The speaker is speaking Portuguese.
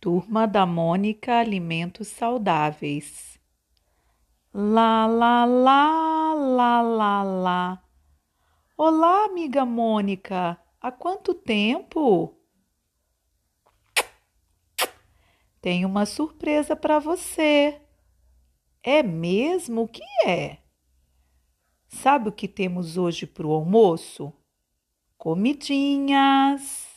Turma da Mônica Alimentos Saudáveis. Lá, lá, lá, lá, lá, lá. Olá, amiga Mônica. Há quanto tempo? Tenho uma surpresa para você. É mesmo? O que é? Sabe o que temos hoje para o almoço? Comidinhas.